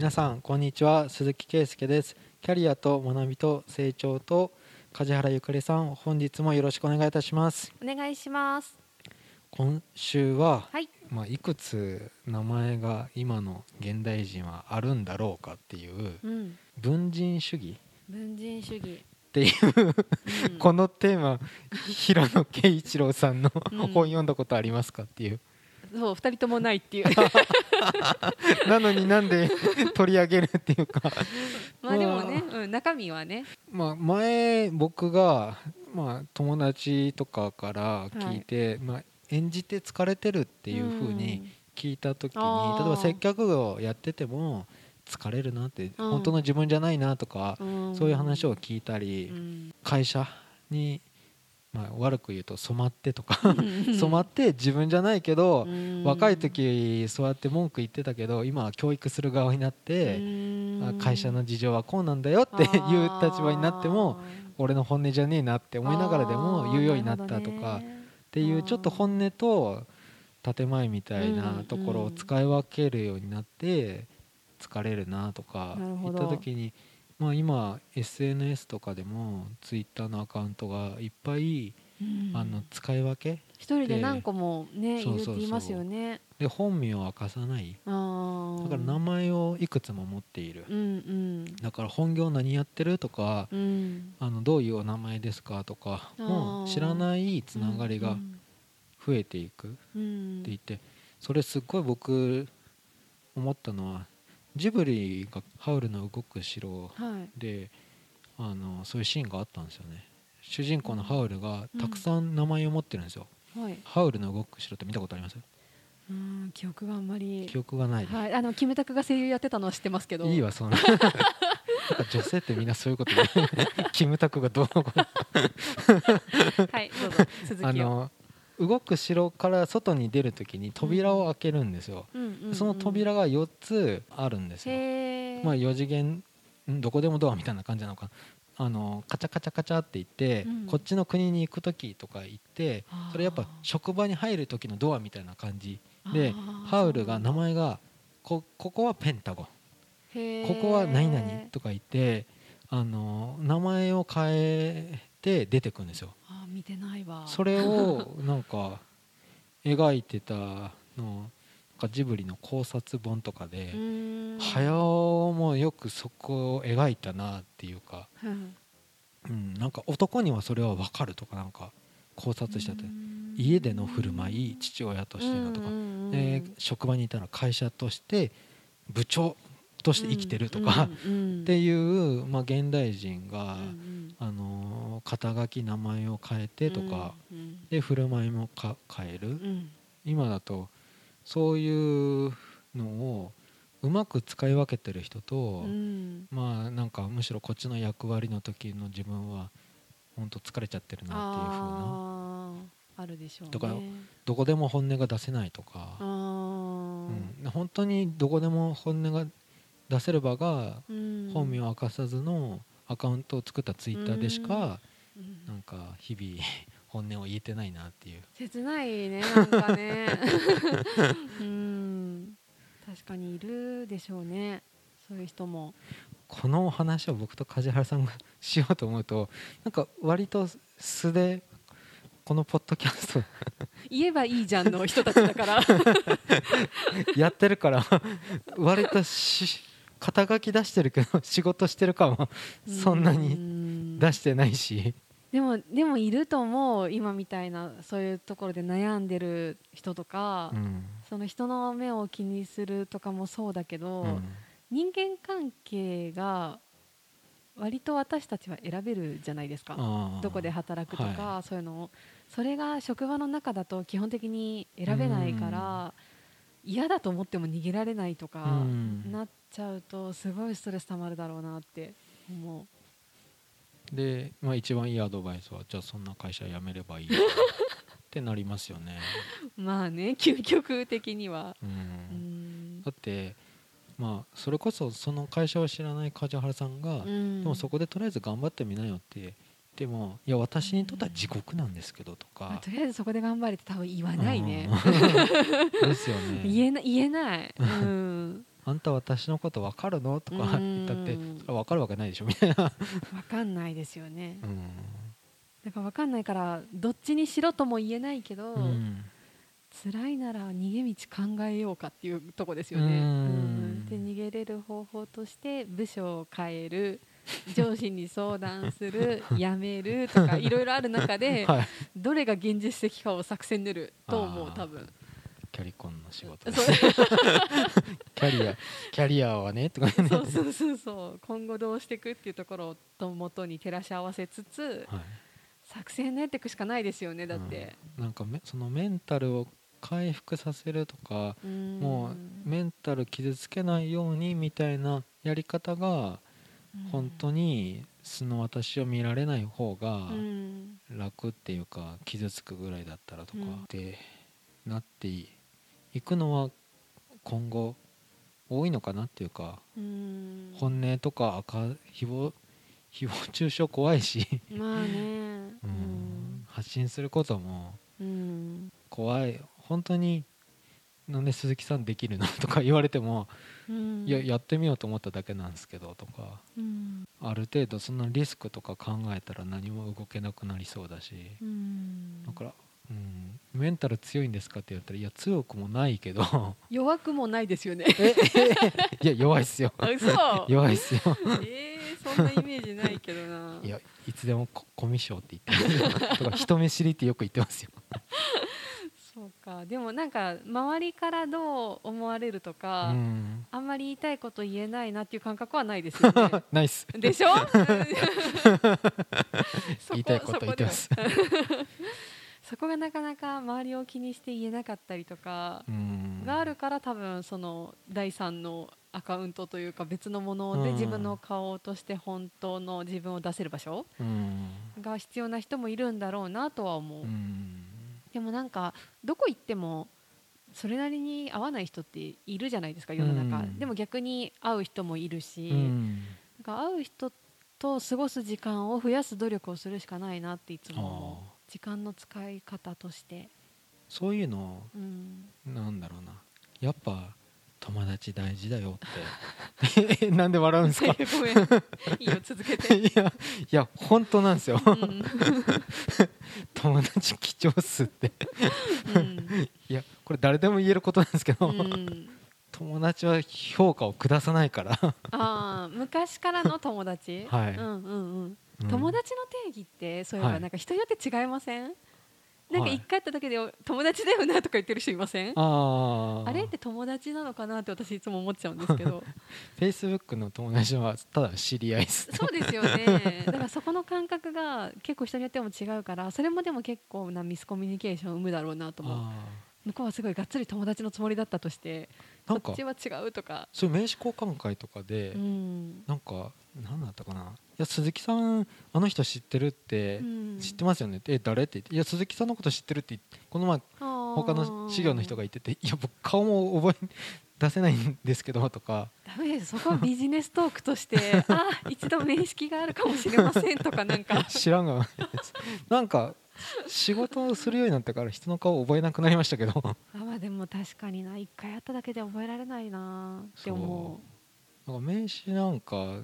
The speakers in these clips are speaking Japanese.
皆さんこんにちは。鈴木圭介です。キャリアと学びと成長と梶原ゆかりさん本日もよろしくお願いいたします。お願いします。今週は、はい。まあ、いくつ名前が今の現代人はあるんだろうかっていううん。文人主義。文人主義、っていううん。このテーマ平野啓一郎さんのうん。本読んだことありますかっていうそう二人ともないっていう。なのになんで 取り上げるっていうか。まあでもね、うん、中身はね。まあ、前僕が、まあ、友達とかから聞いて、まあ、演じて疲れてるっていうふうに聞いた時に、あー。例えば接客業やってても疲れるなって、うん。本当の自分じゃないなとか、うん。そういう話を聞いたり、うん。会社に、まあ、悪く言うと染まってとかうん。染まって自分じゃないけど、うん。若い時そうやって文句言ってたけど今は教育する側になって、会社の事情はこうなんだよっていう立場になっても俺の本音じゃねえなって思いながらでも言うようになったとかっていうちょっと本音と建前みたいなところを使い分けるようになって疲れるなとか言っどた時にまあ今 SNS とかでも Twitter のアカウントがいっぱいうん。あの使い分け一人で何個もねいそうそうそう。いますよね。で本名を明かさない。だから名前をいくつも持っている。うんうん。だから本業何やってるとかうん。あのどういうお名前ですかとかもあー。知らないつながりが増えていくってうん言ってそれすっごい僕思ったのはジブリが「ハウルの動く城はい」であのそういうシーンがあったんですよね。主人公のハウルがたくさん名前を持ってるんですよ、はい。ハウルの動く城って見たことあります？うん記憶があんまり。記憶がない、はい。あのキムタクが声優やってたのは知ってますけど。いいわそんな。女性ってみんなそういうことで キムタクがどうのこうの。はいどうぞ。続きを。あの動く城から外に出るときに扉を開けるんですよ、その扉が4つあるんですよ、まあ4次元んどこでもドアみたいな感じなのか。なあのカチャカチャカチャって言って、うん。こっちの国に行く時とか行ってそれやっぱ職場に入る時のドアみたいな感じでハウルが名前がこここはペンタゴン。ここは何々とか言ってあの名前を変えて出てくるんですよ。あ見てないわ。それを なんか描いてたのかジブリの考察本とかで早尾もよくそこを描いたなっていうか、うんうん、なんか男にはそれは分かるとかなんか考察しててうん。家での振る舞い父親としてのとかうんうんうんで職場にいたら会社として部長として生きてるとかっていう、まあ、現代人が、うんあの肩書き名前を変えてとか、うんで振る舞いもか変える、うん。今だとそういうのをうまく使い分けてる人と、うん。まあなんかむしろこっちの役割の時の自分は本当疲れちゃってるなっていう風な。あるでしょうね。とかどこでも本音が出せないとか、うん、本当にどこでも本音が出せる場がうん。本名を明かさずのアカウントを作ったツイッターでしかうん。なんか日々本音を言えてないなっていう。切ないねなんかね。うん。確かにいるでしょうね。そういう人も。このお話を僕と梶原さんがしようと思うとなんか割と素でこのポッドキャスト言えばいいじゃんの人たちだから。やってるから割とし肩書き出してるけど仕事してる感はそんなにに出してないし、でもでもいると思う今みたいなそういうところで悩んでる人とか、うん。その人の目を気にするとかもそうだけど、うん。人間関係が割と私たちは選べるじゃないですか。どこで働くとか、はそういうのを。それが職場の中だと基本的に選べないから嫌だと思っても逃げられないとかうん。なっちゃうとすごいストレスたまるだろうなって思で、まあ、一番いいアドバイスはじゃあそんな会社辞めればいい ってなりますよね、うまあね究極的には。だってまあそれこそその会社を知らない梶原さんが、うん。でもそこでとりあえず頑張ってみなよっててもいや私にとっては地獄なんですけどとか、まあとりあえずそこで頑張れって多分言わないね。うん。ですよね。言えな言えない、うん、あんた私のこと分かるの?」とかうん。言ったってそれは分かるわけないでしょみたいな、わかんないですよね。うん。だからわかんないからどっちにしろとも言えないけど、うん。辛いなら逃げ道考えようかっていうとこですよね。うん。うん。で逃げれる方法として部署を変える 上司に相談する辞めるとかいろいろある中で はい、どれが現実的かを作戦練ると思う多分。キャリコンの仕事。キャリアキャリアはねとかね。そうそうそうそう。今後どうしていくっていうところをと元に照らし合わせつつはい。作戦練っていくしかないですよねだって、うん。なんかめそのメンタルを回復させるとかうん。もうメンタル傷つけないようにみたいなやり方が本当に素の私を見られない方がうん。楽っていうか傷つくぐらいだったらとかうん。でなっていくのは今後多いのかなっていうかうん。本音とか赤誹謗 誹謗中傷怖いし、まあね。うん。発信することもうん。怖い。本当になんで鈴木さんできるのとか言われても、うん。いややってみようと思っただけなんですけどとかうん。ある程度そのリスクとか考えたら何も動けなくなりそうだし。うん。だから、うん、メンタル強いんですかって言ったらいや強くもないけど。弱くもないですよね。えいや弱いっすよ。弱いっすよ。えー、そんなイメージないけどな。いやいつでもココミュ障って言ってますよ。とか人見知りってよく言ってますよ、かでもなんか周りからどう思われるとうか、ん、あんまり言いたいこと言えないなっていう感覚はないですよね。ナイスでしょ？そ言いたいこと言ってます。そこがなかなか周りを気にして言えなかったりとかうん。があるから多分その第三のアカウントというか別のものでうん。自分の顔として本当の自分を出せる場所うん。が必要な人もいるんだろうなとは思う、うんでもなんかどこ行ってもそれなりに合わない人っているじゃないですか世の中、うんでも逆に会う人もいるし、うん。なんか会う人と過ごす時間を増やす努力をするしかないなっていつも時間の使い方として、そういうのうん、なんだろうな。やっぱ友達大事だよって。え なんで笑うんですか？いいよ続けて、いやいや本当なんですよ。うん。友達貴重っすって。うん。いやこれ誰でも言えることなんですけど、うん。友達は評価を下さないから、あー昔からの友達、はい。うんうんうん。うん。友達の定義ってそういえばはい。なんか人によって違いません、なんかはい。一回会っただけで友達だよなとか言ってる人いません？ああれって友達なのかなって私いつも思っちゃうんですけど。フェイスブックの友達はただ知り合いです。そうですよね。だからそこの感覚が結構人によっても違うからそれもでも結構なミスコミュニケーションを生むだろうなと思う。あ向こうはすごいがっつり友達のつもりだったとしてーなんかこっちは違うとか。そういう名刺交換会とかで、うん。なんか何だったかな。いや鈴木さんあの人知ってるって、うん。知ってますよね。ってえ誰って言って。いや鈴木さんのこと知ってるってこの前他の資料の人が言ってていや僕顔も覚え出せないんですけどとか。ダメです。そこはビジネストークとして あ一度面識があるかもしれませんとかなんか。知らんがなんか仕事をするようになってから人の顔覚えなくなりましたけど。あまあでも確かにな一回会っただけで覚えられないなって思う。なんか名刺なんか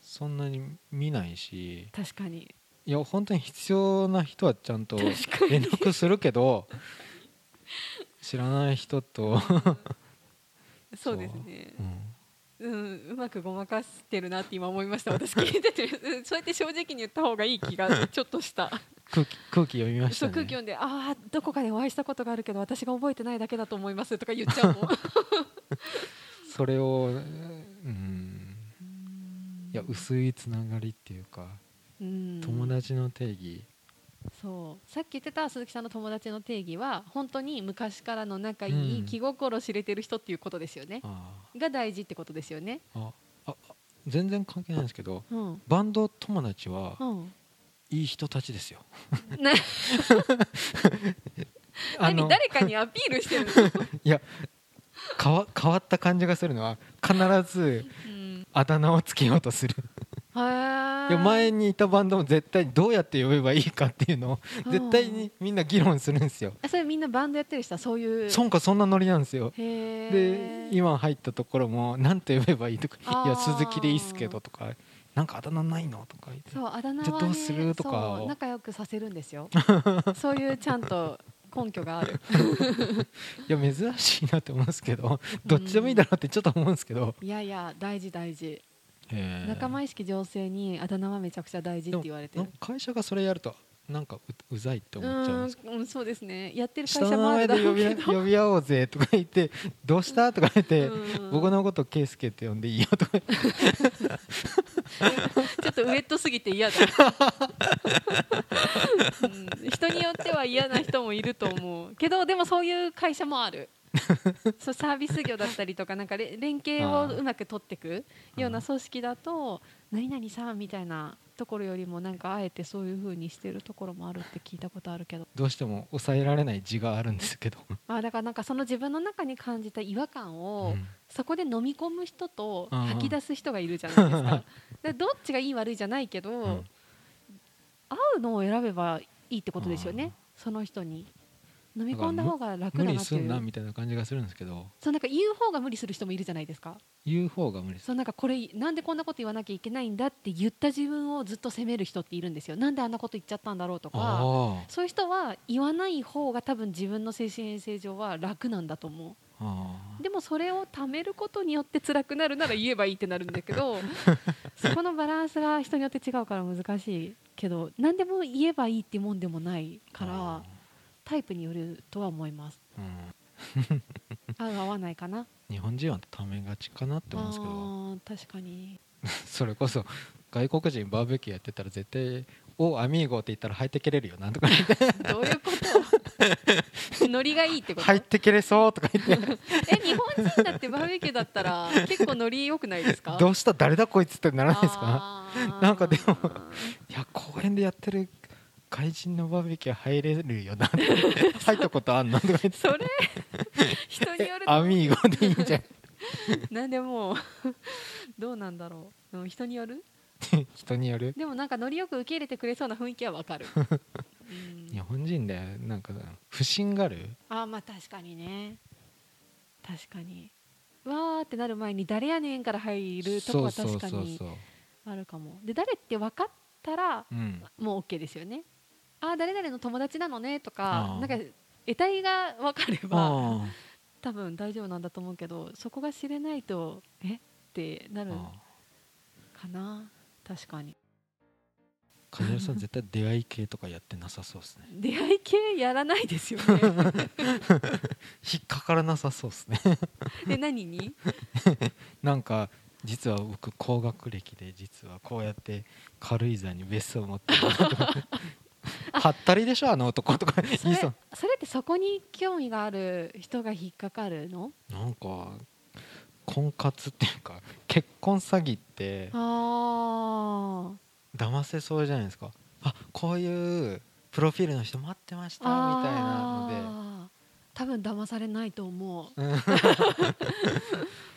そんなに見ないし。確かに。いや本当に必要な人はちゃんと連絡するけど知らない人と、そうですね。う。ん。うん、うまくごまかしてるなって今思いました。私聞いてて。う んそうやって正直に言った方がいい気がちょっとした空気空気読みましたね。空気読んでああどこかでお会いしたことがあるけど私が覚えてないだけだと思いますとか言っちゃうもん。それをうんいや薄いつながりっていうかうん。友達の定義。そう。さっき言ってた鈴木さんの友達の定義は本当に昔からの仲いい、うん気心知れてる人っていうことですよね。あが大事ってことですよね。あああ全然関係ないんですけどうん。バンド友達はうんいい人たちですよ。何誰かにアピールしてるの、いや変わ変わった感じがするのは必ずうん、あだ名をつけようとする。前にいたバンドも絶対にどうやって呼べばいいかっていうのを絶対にみんな議論するんですよ。それみんなバンドやってる人？はそういう。そんかそんなノリなんですよ。へでえ今入ったところも何て呼べばいいとか「あー。いや鈴木でいいっすけど」とか「なんかあだ名ないの?」とか言って。そうあだ名はねどうする？とか。仲良くさせるんですよ。そういうちゃんと根拠がある。いや珍しいなって思うんですけどどっちでもいいだろうってちょっと思うんですけど、いやいや大事大事。仲間意識醸成にあだ名はめちゃくちゃ大事って言われてる。会社がそれやるとなんかううざいってう思っちゃうんですうんそうですね。やってる下会社もあるだの名前で呼びろうけど呼び合おうぜとか言って「どうした?」とか言ってうん「僕のこと圭介って呼んでいいよ」とか ちょっとウエットすぎて嫌だ、うん、人によっては嫌な人もいると思う。けどでもそういう会社もある。そうサービス業だったりとかなんかれ連携をうまく取っていくような組織だと「何々さん」みたいなところよりもなんかあえてそういう風にしてるところもあるって聞いたことあるけど。どうしても抑えられない字があるんですけど、まあだからなんかその自分の中に感じた違和感を、うんそこで飲み込む人と吐き出す人がいるじゃないですか。でどっちがいい悪いじゃないけど、ん合うのを選べばいいってことですよね、うんその人に。飲み込んだ方が楽無だなってい理すんなう。みたいな感じがするんですけどそうなんか言う方が無理する人もいるじゃないですか。言う方が無理そうなんかこれなんでこんなこと言わなきゃいけないんだって言った自分をずっと責める人っているんですよ。なんであんなこと言っちゃったんだろうとか。あそういう人は言わない方が多分自分の精神衛生上は楽なんだと思う。でもそれを貯めることによって辛くなるなら言えばいいってなるんだけど そこのバランスが人によって違うから難しいけど何でも言えばいいってもんでもないからタイプによるとは思います。うん。合う合わないかな。日本人はためがちかなって思うんですけど。確かに。それこそ外国人バーベキューやってたら絶対「おアミーゴ」って言ったら入ってけれるよ。なんとか どういうこと？ノリがいいってこと、入ってけれそうとか言って。え日本人だってバーベキューだったら結構ノリ良くないですか？どうした？誰だこいつってならないですか？なんかでもいや公園でやってる外人のバーベキュー入れるよな 入ったことあんのとか言って。それ人によるアミーゴでいいんじゃん。なんでもどうなんだろう。人による？人による？でもなんかノリよく受け入れてくれそうな雰囲気はわかる、うん日本人でなんか不審がる？あーまあ確かにね。確かに。わーってなる前に誰やねんから入るとこは確かにあるかも。で誰って分かったらうん。もう OK ですよね。あー誰々の友達なのねとかなんか得体が分かればあ多分大丈夫なんだと思うけどそこが知れないとえ？ってなるあかな。確かに金谷さん絶対出会い系とかやってなさそうですね。出会い系やらないですよね。引っかからなさそうですね。で何に？なんか実は僕高学歴で実はこうやって軽井沢に別荘を持ってるはったりでしょあの男とか。それそれってそこに興味がある人が引っかかるの？なんか婚活っていうか結婚詐欺ってあ騙せそうじゃないですか。あこういうプロフィールの人待ってましたみあたいなので。多分騙されないと思う。う ん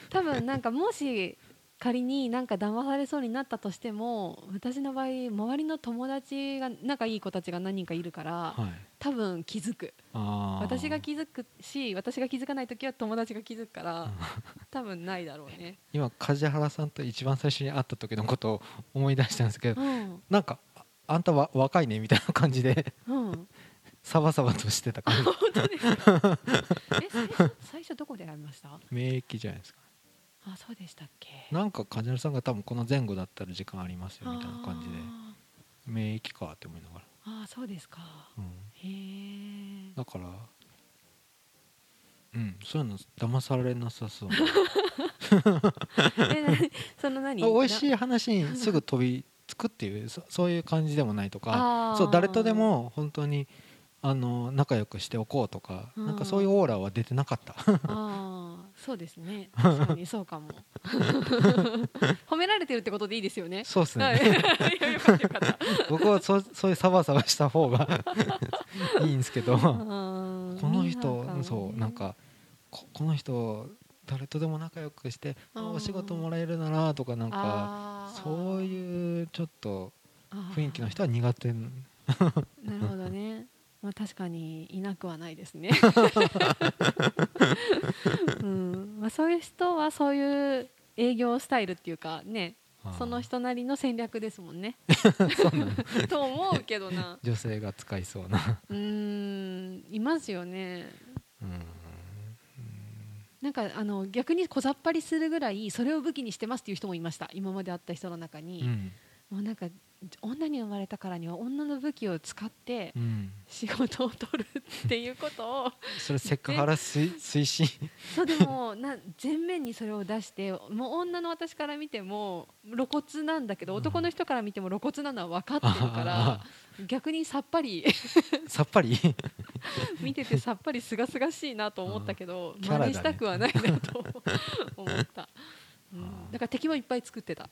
多分なんかもし仮になんか騙されそうになったとしても私の場合周りの友達が仲いい子たちが何人かいるからはい。多分気づく。私が気づくし私が気づかない時は友達が気づくからうん 多分ないだろうね。今梶原さんと一番最初に会った時のことを思い出したんですけどうん。なんかああんたは若いねみたいな感じでうん。サバサバとしてた感じえ最初 最初どこで会いました？免疫じゃないですかあそうでしたっけ？なんか梶原さんが多分この前後だったら時間ありますよみたいな感じで。あ免疫かって思いながら、ーあーそうですか。うん、へえだからうんそういうの騙されなさそう。えなその何？美味しいい話にすぐ飛びつくっていうそそういう感じでもないとかそう誰とでも本当にあの仲良くしておこうとかうん。なんかそういうオーラは出てなかった。ああそうですね。確かにそうかも。褒められてるってことでいいですよね。そうですね、僕はそうそういうサバサバした方がいいんですけど。ここの人そうなんかここの人誰とでも仲良くしてお仕事もらえるならとかなんかそういうちょっと雰囲気の人は苦手。なるほどね。まあ確かにいなくはないですね。うん、まあそういう人はそういう営業スタイルっていうかね、その人なりの戦略ですもんね。と思うけどな。女性が使いそうなうーん、いますよね。うんなんかあの逆に小ざっぱりするぐらいそれを武器にしてますっていう人もいました。今まで会った人の中に、うんもうなんか女に生まれたからには女の武器を使ってうん。仕事を取るっていうことを それセクハラ推推進そうでもな全面にそれを出してもう女の私から見ても露骨なんだけどうん。男の人から見ても露骨なのは分かってるからあ逆にさっぱり。さっぱり？見ててさっぱりすがすがしいなと思ったけど真似したくはないなと思った、うん。だから敵もいっぱい作ってた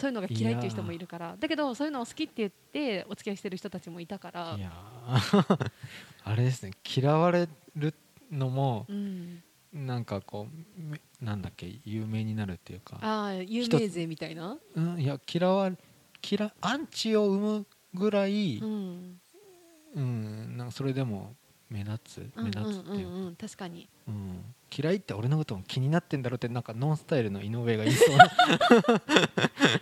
そういうのが嫌いっていう人もいるから。だけどそういうのを好きって言ってお付き合いしてる人たちもいたから。いやー。あれですね。嫌われるのもうん、なんかこうめなんだっけ有名になるっていうか。ああ有名税みたいな、うん、いや嫌わ嫌アンチを生むぐらい、ううんん、なんかそれでも目立つ？うん目立つっていうか、うんうんうん確かに。うん。嫌いって俺のことも気になってんだろうってなんかノンスタイルの井上が言いそうな。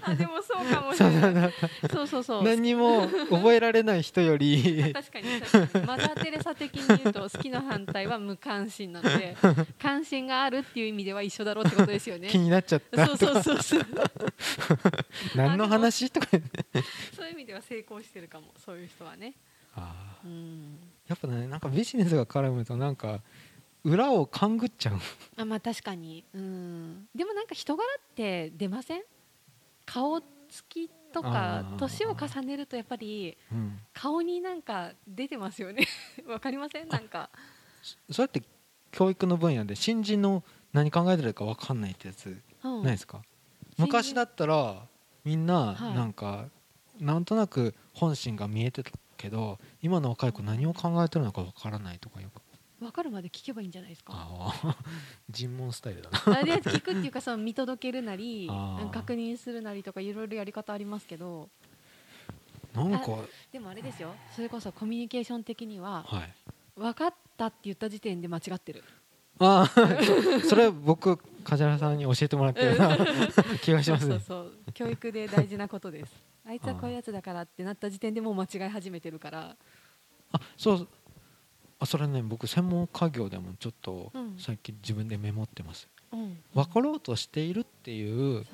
あでもそうかもしれない。そうそうそう。何にも覚えられない人より。確かに。確かにマザー・テレサ的に言うと好きの反対は無関心なので関心があるっていう意味では一緒だろうってことですよね。気になっちゃった。そうそうそうそう。何の話？とかそういう意味では成功してるかもそういう人はね。あー。うんやっぱねなんかビジネスが絡むとなんか裏を勘ぐっちゃう。あまあ確かに。うん。でもなんか人柄って出ません？顔つきとか年を重ねるとやっぱりうん。顔になんか出てますよね。わかりません？なんか。そうやって教育の分野で新人の何考えてるか分かんないってやつうん。ないですか、新人。昔だったらみんなはい。なんか、なんとなく本心が見えてたけど今の若い子何を考えてるのか分からないとかよく。分かるまで聞けばいいんじゃないですか？ああ。尋問スタイルだな。聞くっていうかその見届けるなり 確認するなりとかいろいろやり方ありますけど。なんか。でもあれですよ。それこそコミュニケーション的にははい。分かったって言った時点で間違ってる。ああ。そ それ僕梶原さんに教えてもらってるような 気がしますね。そうそう教育で大事なことです。あいつはこういうやつだからってなった時点でもう間違い始めてるから。あそう。あそれね僕専門家業でもちょっとうん。最近自分でメモってます、うん分かろうとしているっていう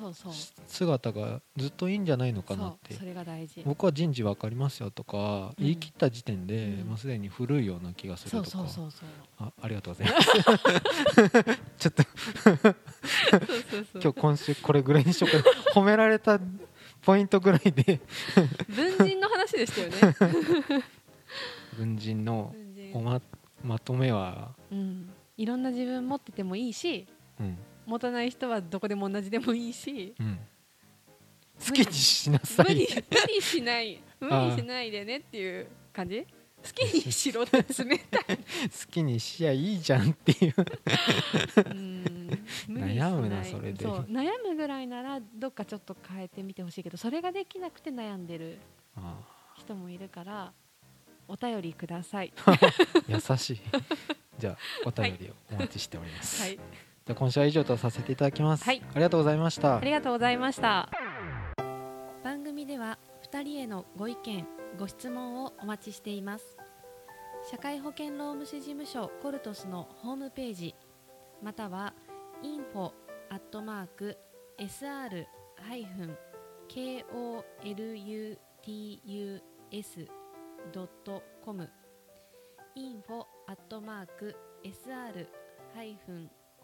姿がずっといいんじゃないのかなって。そうそれが大事。僕は人事分かりますよとか、うん。言い切った時点で、うん。もうすでに古いような気がするとか。あありがとうございます。ちょっと。今日今週これぐらいにしようか。褒められたポイントぐらいで。文人の話でしたよね。文人のおままとめは、うん、いろんな自分持っててもいいしうん持たない人はどこでも同じでもいいしうん、好きにしなさい。無理無理しない無理しないでねっていう感じ？好きにしろって冷たい。好きにしやいいじゃんっていう。悩むなそれで。そう悩むぐらいならどっかちょっと変えてみてほしいけどそれができなくて悩んでるあ人もいるからお便りください。ー 優しい。じゃあお便りをお待ちしております、はいじゃあ今週は以上とさせていただきます、はい。ありがとうございました。ありがとうございました。番組では2人へのご意見ご質問をお待ちしています。社会保険労務士事務所コルトスのホームページまたは info アットマーク sr ハイフン kolutus ドットコム info アット